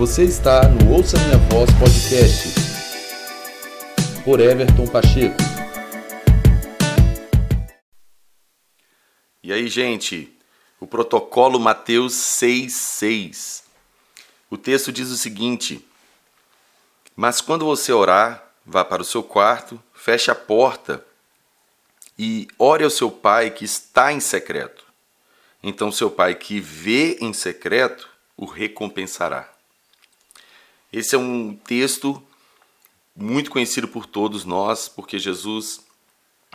Você está no Ouça Minha Voz Podcast por Everton Pacheco. E aí, gente, o protocolo Mateus 6,6. O texto diz o seguinte: Mas quando você orar, vá para o seu quarto, feche a porta e ore ao seu pai que está em secreto. Então, seu pai que vê em secreto o recompensará. Esse é um texto muito conhecido por todos nós, porque Jesus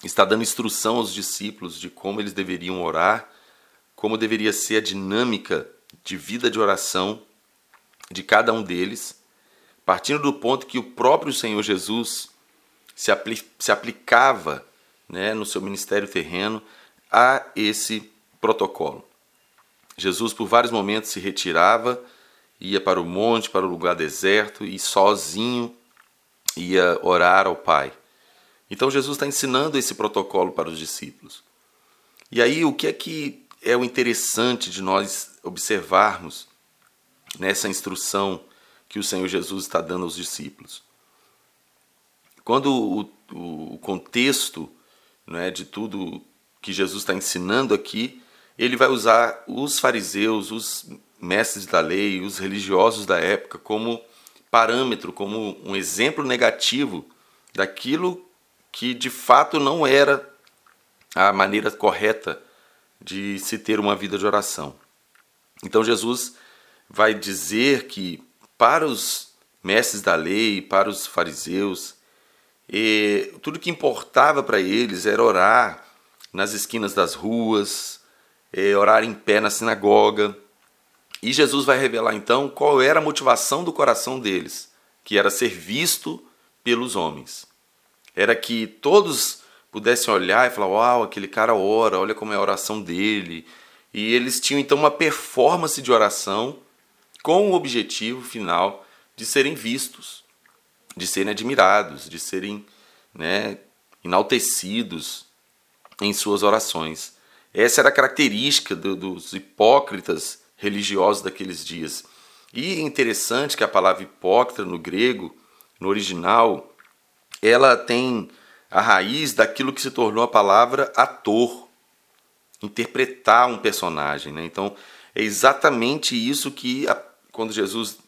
está dando instrução aos discípulos de como eles deveriam orar, como deveria ser a dinâmica de vida de oração de cada um deles, partindo do ponto que o próprio Senhor Jesus se, se aplicava né, no seu ministério terreno a esse protocolo. Jesus, por vários momentos, se retirava ia para o monte, para o lugar deserto e sozinho ia orar ao Pai. Então Jesus está ensinando esse protocolo para os discípulos. E aí o que é que é o interessante de nós observarmos nessa instrução que o Senhor Jesus está dando aos discípulos? Quando o, o contexto né, de tudo que Jesus está ensinando aqui, ele vai usar os fariseus, os mestres da lei, os religiosos da época, como parâmetro, como um exemplo negativo daquilo que de fato não era a maneira correta de se ter uma vida de oração. Então Jesus vai dizer que para os mestres da lei, para os fariseus, tudo que importava para eles era orar nas esquinas das ruas, orar em pé na sinagoga, e Jesus vai revelar então qual era a motivação do coração deles, que era ser visto pelos homens. Era que todos pudessem olhar e falar: Uau, aquele cara ora, olha como é a oração dele. E eles tinham então uma performance de oração com o objetivo final de serem vistos, de serem admirados, de serem né, enaltecidos em suas orações. Essa era a característica do, dos hipócritas religiosos daqueles dias. E é interessante que a palavra hipócrita no grego, no original, ela tem a raiz daquilo que se tornou a palavra ator, interpretar um personagem. Né? Então, é exatamente isso que, quando Jesus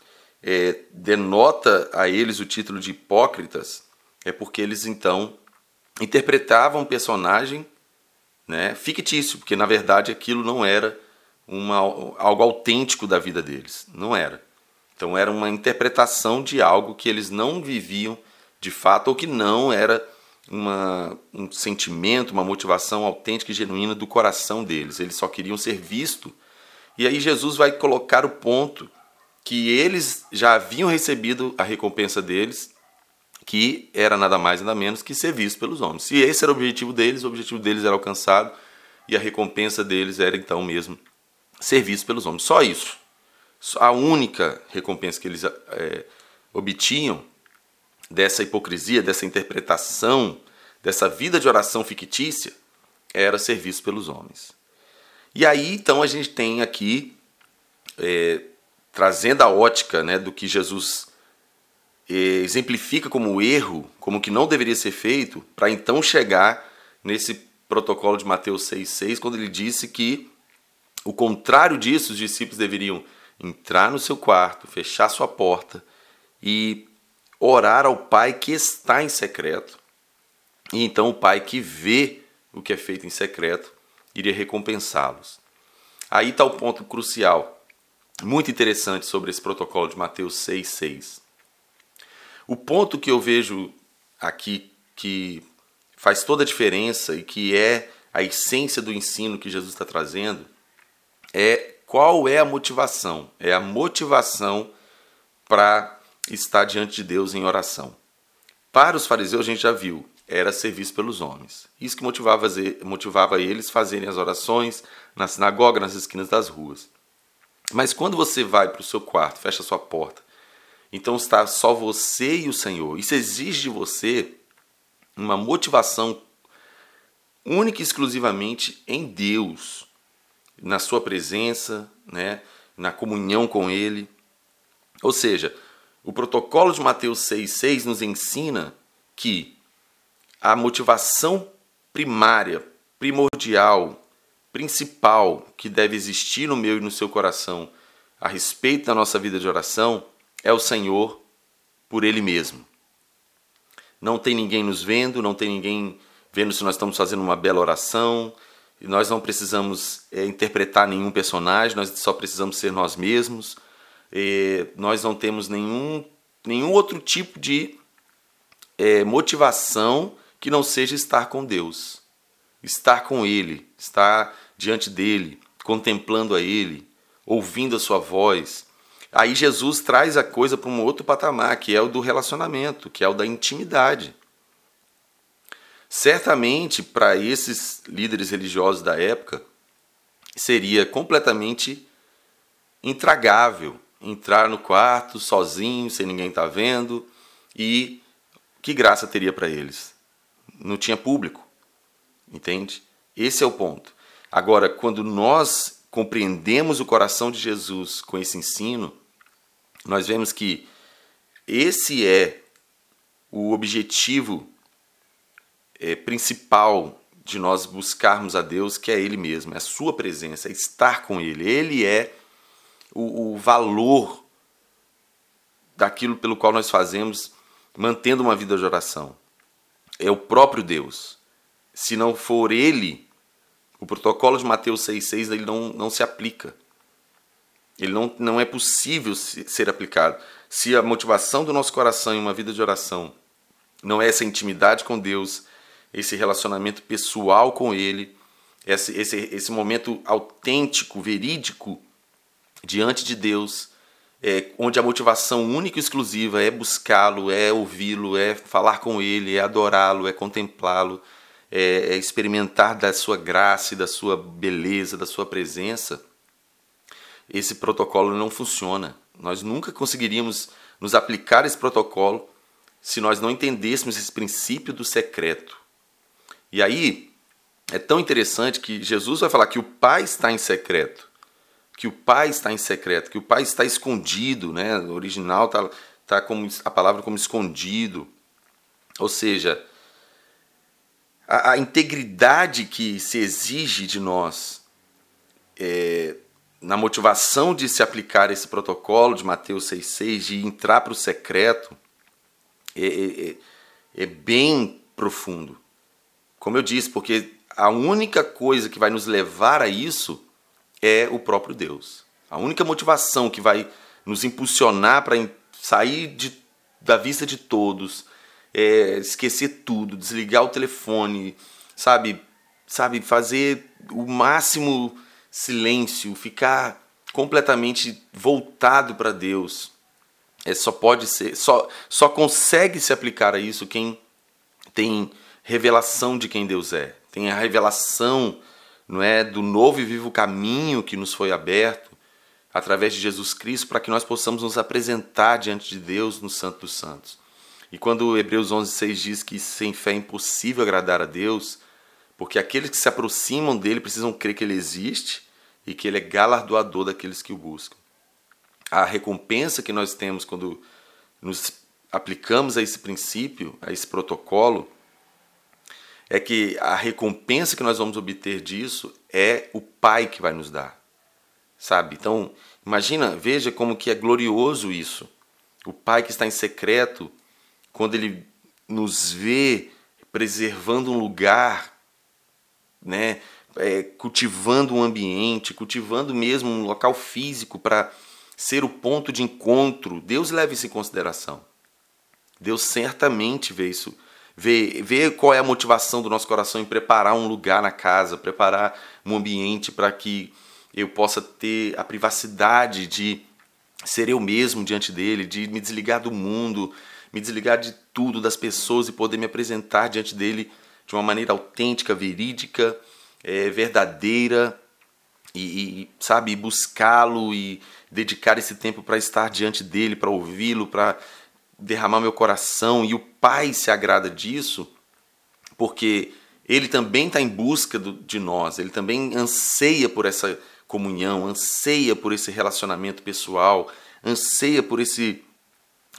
é, denota a eles o título de hipócritas, é porque eles então interpretavam um personagem né, fictício, porque na verdade aquilo não era uma, algo autêntico da vida deles. Não era. Então era uma interpretação de algo que eles não viviam de fato ou que não era uma, um sentimento, uma motivação autêntica e genuína do coração deles. Eles só queriam ser vistos. E aí Jesus vai colocar o ponto que eles já haviam recebido a recompensa deles, que era nada mais nada menos que ser visto pelos homens. Se esse era o objetivo deles, o objetivo deles era alcançado e a recompensa deles era então mesmo serviço pelos homens. Só isso. A única recompensa que eles é, obtinham dessa hipocrisia, dessa interpretação, dessa vida de oração fictícia, era serviço pelos homens. E aí, então, a gente tem aqui, é, trazendo a ótica né, do que Jesus é, exemplifica como erro, como que não deveria ser feito, para então chegar nesse protocolo de Mateus 6,6, quando ele disse que o contrário disso, os discípulos deveriam entrar no seu quarto, fechar sua porta e orar ao Pai que está em secreto. E então o Pai que vê o que é feito em secreto iria recompensá-los. Aí está o ponto crucial, muito interessante sobre esse protocolo de Mateus 6,6. O ponto que eu vejo aqui que faz toda a diferença e que é a essência do ensino que Jesus está trazendo é qual é a motivação? É a motivação para estar diante de Deus em oração. Para os fariseus, a gente já viu, era serviço pelos homens. Isso que motivava, motivava eles fazerem as orações na sinagoga, nas esquinas das ruas. Mas quando você vai para o seu quarto, fecha a sua porta, então está só você e o Senhor. Isso exige de você uma motivação única e exclusivamente em Deus na sua presença, né, na comunhão com Ele. Ou seja, o protocolo de Mateus 6,6 nos ensina que a motivação primária, primordial, principal que deve existir no meu e no seu coração a respeito da nossa vida de oração é o Senhor por Ele mesmo. Não tem ninguém nos vendo, não tem ninguém vendo se nós estamos fazendo uma bela oração, e nós não precisamos é, interpretar nenhum personagem, nós só precisamos ser nós mesmos. E nós não temos nenhum, nenhum outro tipo de é, motivação que não seja estar com Deus, estar com Ele, estar diante dele, contemplando a Ele, ouvindo a Sua voz. Aí Jesus traz a coisa para um outro patamar, que é o do relacionamento, que é o da intimidade. Certamente, para esses líderes religiosos da época, seria completamente intragável entrar no quarto sozinho, sem ninguém estar tá vendo, e que graça teria para eles? Não tinha público, entende? Esse é o ponto. Agora, quando nós compreendemos o coração de Jesus com esse ensino, nós vemos que esse é o objetivo é, principal de nós buscarmos a Deus, que é Ele mesmo, é a Sua presença, é estar com Ele. Ele é o, o valor daquilo pelo qual nós fazemos, mantendo uma vida de oração. É o próprio Deus. Se não for Ele, o protocolo de Mateus 6,6 ele não, não se aplica. Ele não, não é possível ser aplicado. Se a motivação do nosso coração em uma vida de oração não é essa intimidade com Deus, esse relacionamento pessoal com Ele, esse, esse, esse momento autêntico, verídico diante de Deus, é, onde a motivação única e exclusiva é buscá-lo, é ouvi-lo, é falar com Ele, é adorá-lo, é contemplá-lo, é, é experimentar da sua graça e da sua beleza, da sua presença, esse protocolo não funciona. Nós nunca conseguiríamos nos aplicar esse protocolo se nós não entendêssemos esse princípio do secreto. E aí é tão interessante que Jesus vai falar que o Pai está em secreto, que o Pai está em secreto, que o Pai está escondido, né? No original está tá como a palavra como escondido. Ou seja, a, a integridade que se exige de nós é, na motivação de se aplicar esse protocolo de Mateus 6,6, de entrar para o secreto, é, é, é, é bem profundo. Como eu disse, porque a única coisa que vai nos levar a isso é o próprio Deus. A única motivação que vai nos impulsionar para sair de, da vista de todos, é, esquecer tudo, desligar o telefone, sabe, sabe, fazer o máximo silêncio, ficar completamente voltado para Deus. É, só pode ser, só, só consegue se aplicar a isso quem tem revelação de quem Deus é, tem a revelação não é do novo e vivo caminho que nos foi aberto através de Jesus Cristo para que nós possamos nos apresentar diante de Deus no Santo dos Santos. E quando Hebreus 11:6 diz que sem fé é impossível agradar a Deus, porque aqueles que se aproximam dele precisam crer que ele existe e que ele é galardoador daqueles que o buscam. A recompensa que nós temos quando nos aplicamos a esse princípio, a esse protocolo, é que a recompensa que nós vamos obter disso é o Pai que vai nos dar. Sabe? Então, imagina, veja como que é glorioso isso. O Pai que está em secreto, quando ele nos vê preservando um lugar, né, é, cultivando um ambiente, cultivando mesmo um local físico para ser o ponto de encontro. Deus leva isso em consideração. Deus certamente vê isso ver, ver qual é a motivação do nosso coração em preparar um lugar na casa, preparar um ambiente para que eu possa ter a privacidade de ser eu mesmo diante dele, de me desligar do mundo, me desligar de tudo, das pessoas e poder me apresentar diante dele de uma maneira autêntica, verídica, é, verdadeira e, e sabe, buscá-lo e dedicar esse tempo para estar diante dele, para ouvi-lo, para derramar meu coração e o Pai se agrada disso, porque ele também está em busca do, de nós, ele também anseia por essa comunhão, anseia por esse relacionamento pessoal, anseia por esse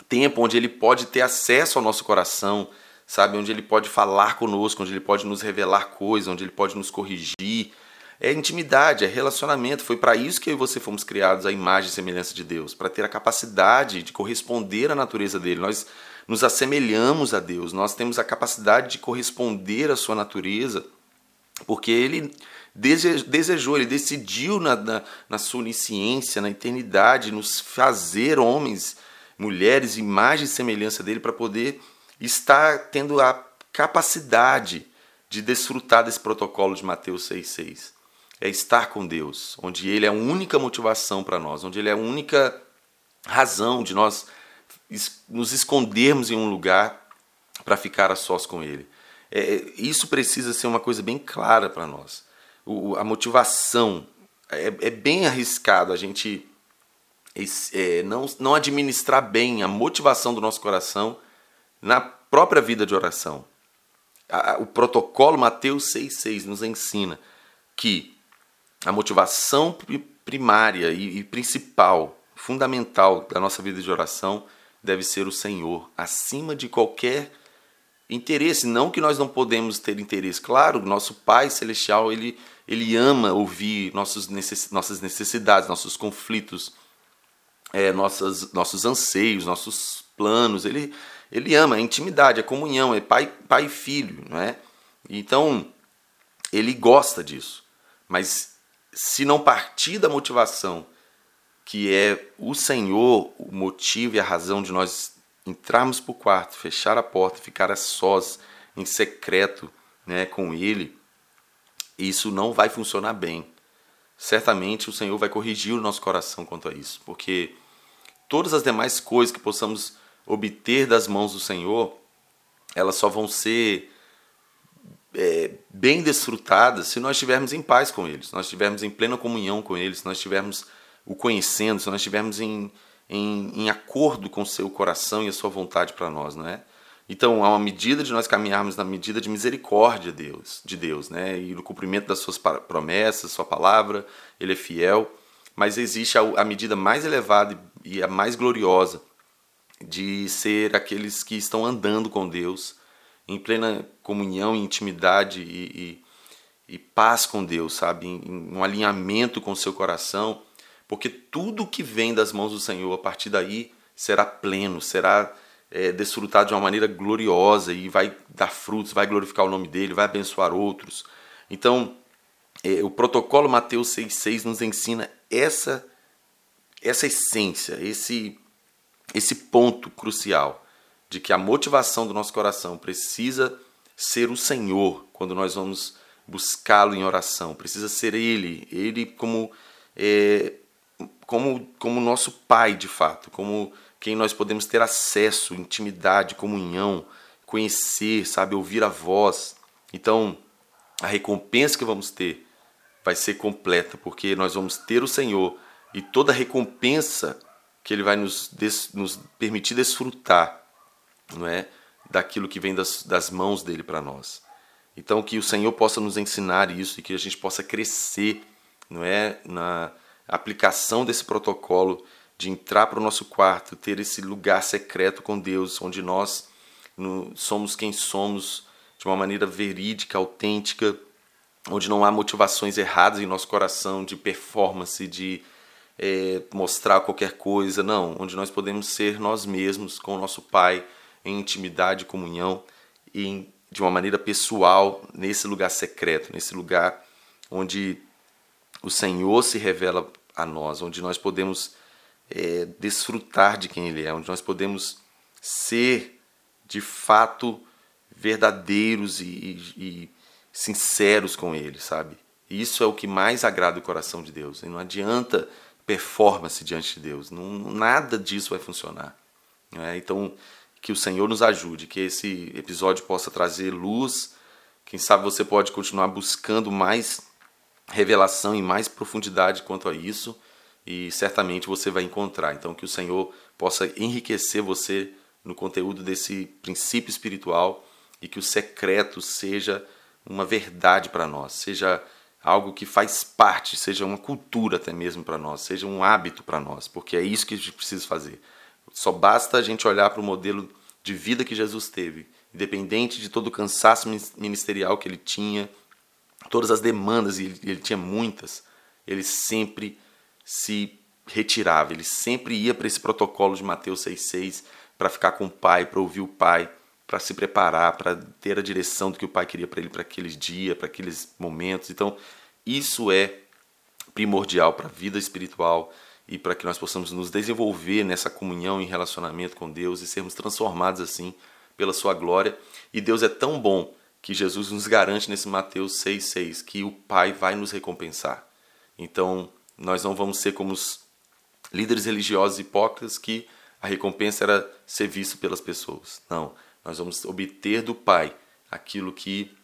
tempo onde ele pode ter acesso ao nosso coração, sabe? Onde ele pode falar conosco, onde ele pode nos revelar coisas, onde ele pode nos corrigir. É intimidade, é relacionamento. Foi para isso que eu e você fomos criados à imagem e semelhança de Deus, para ter a capacidade de corresponder à natureza dele. Nós nos assemelhamos a Deus, nós temos a capacidade de corresponder à sua natureza, porque ele desejou, ele decidiu na, na, na sua onisciência, na eternidade, nos fazer homens, mulheres, imagem e semelhança dele, para poder estar tendo a capacidade de desfrutar desse protocolo de Mateus 6,6. É estar com Deus, onde Ele é a única motivação para nós, onde Ele é a única razão de nós nos escondermos em um lugar para ficar a sós com Ele. É, isso precisa ser uma coisa bem clara para nós. O, a motivação é, é, bem arriscado a gente é, não, não administrar bem a motivação do nosso coração na própria vida de oração. O protocolo Mateus 6,6 nos ensina que a motivação primária e principal, fundamental da nossa vida de oração deve ser o Senhor, acima de qualquer interesse. Não que nós não podemos ter interesse. Claro, nosso Pai Celestial, ele, ele ama ouvir nossos necess, nossas necessidades, nossos conflitos, é, nossas, nossos anseios, nossos planos. Ele, ele ama, é intimidade, é comunhão, é pai, pai e filho, não é? Então, ele gosta disso. Mas se não partir da motivação que é o Senhor o motivo e a razão de nós entrarmos para o quarto, fechar a porta, ficar a sós, em secreto né, com Ele, isso não vai funcionar bem. Certamente o Senhor vai corrigir o nosso coração quanto a isso, porque todas as demais coisas que possamos obter das mãos do Senhor, elas só vão ser é, bem desfrutadas se nós estivermos em paz com Ele, se nós estivermos em plena comunhão com Ele, se nós estivermos o conhecendo, se nós estivermos em, em, em acordo com o seu coração e a sua vontade para nós, não é? Então, há uma medida de nós caminharmos na medida de misericórdia de Deus, de Deus, né? E no cumprimento das suas promessas, sua palavra, ele é fiel, mas existe a, a medida mais elevada e a mais gloriosa, de ser aqueles que estão andando com Deus em plena comunhão intimidade e, e, e paz com Deus, sabe? Em, em, um alinhamento com o seu coração, porque tudo que vem das mãos do Senhor a partir daí será pleno, será é, desfrutado de uma maneira gloriosa e vai dar frutos, vai glorificar o nome dele, vai abençoar outros. Então, é, o protocolo Mateus 6,6 nos ensina essa, essa essência, esse esse ponto crucial de que a motivação do nosso coração precisa ser o Senhor quando nós vamos buscá-lo em oração, precisa ser Ele, Ele como é, como como nosso Pai de fato, como quem nós podemos ter acesso, intimidade, comunhão, conhecer, sabe, ouvir a voz. Então, a recompensa que vamos ter vai ser completa, porque nós vamos ter o Senhor e toda recompensa que ele vai nos, des, nos permitir desfrutar não é, daquilo que vem das, das mãos dele para nós. Então que o Senhor possa nos ensinar isso e que a gente possa crescer, não é, na aplicação desse protocolo de entrar para o nosso quarto, ter esse lugar secreto com Deus, onde nós no, somos quem somos de uma maneira verídica, autêntica, onde não há motivações erradas em nosso coração de performance, de é, mostrar qualquer coisa, não, onde nós podemos ser nós mesmos com o nosso Pai em intimidade, comunhão e de uma maneira pessoal nesse lugar secreto, nesse lugar onde o Senhor se revela a nós, onde nós podemos é, desfrutar de quem Ele é, onde nós podemos ser de fato verdadeiros e, e, e sinceros com Ele, sabe? Isso é o que mais agrada o coração de Deus. E não adianta performance diante de Deus. Não, nada disso vai funcionar. É? Então, que o Senhor nos ajude, que esse episódio possa trazer luz. Quem sabe você pode continuar buscando mais revelação e mais profundidade quanto a isso, e certamente você vai encontrar. Então, que o Senhor possa enriquecer você no conteúdo desse princípio espiritual e que o secreto seja uma verdade para nós, seja algo que faz parte, seja uma cultura até mesmo para nós, seja um hábito para nós, porque é isso que a gente precisa fazer. Só basta a gente olhar para o modelo de vida que Jesus teve, independente de todo o cansaço ministerial que ele tinha, todas as demandas, e ele, tinha muitas, ele sempre se retirava, ele sempre ia para esse protocolo de Mateus 6,6 para ficar com o Pai, para ouvir o Pai, para se preparar, para ter a direção do que o Pai queria para ele para aqueles dias, para aqueles momentos. Então, isso é primordial para a vida espiritual e para que nós possamos nos desenvolver nessa comunhão e relacionamento com Deus e sermos transformados assim pela sua glória. E Deus é tão bom que Jesus nos garante nesse Mateus 6,6 que o Pai vai nos recompensar. Então, nós não vamos ser como os líderes religiosos hipócritas que a recompensa era ser visto pelas pessoas. Não, nós vamos obter do Pai aquilo que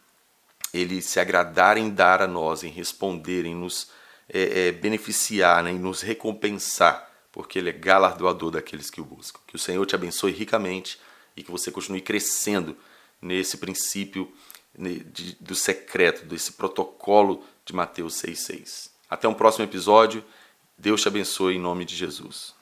ele se agradar em dar a nós, em responder, em nos é, é, beneficiar, né, em nos recompensar, porque ele é galardoador daqueles que o buscam. Que o Senhor te abençoe ricamente e que você continue crescendo nesse princípio né, de, do secreto, desse protocolo de Mateus 6,6. Até um próximo episódio. Deus te abençoe em nome de Jesus.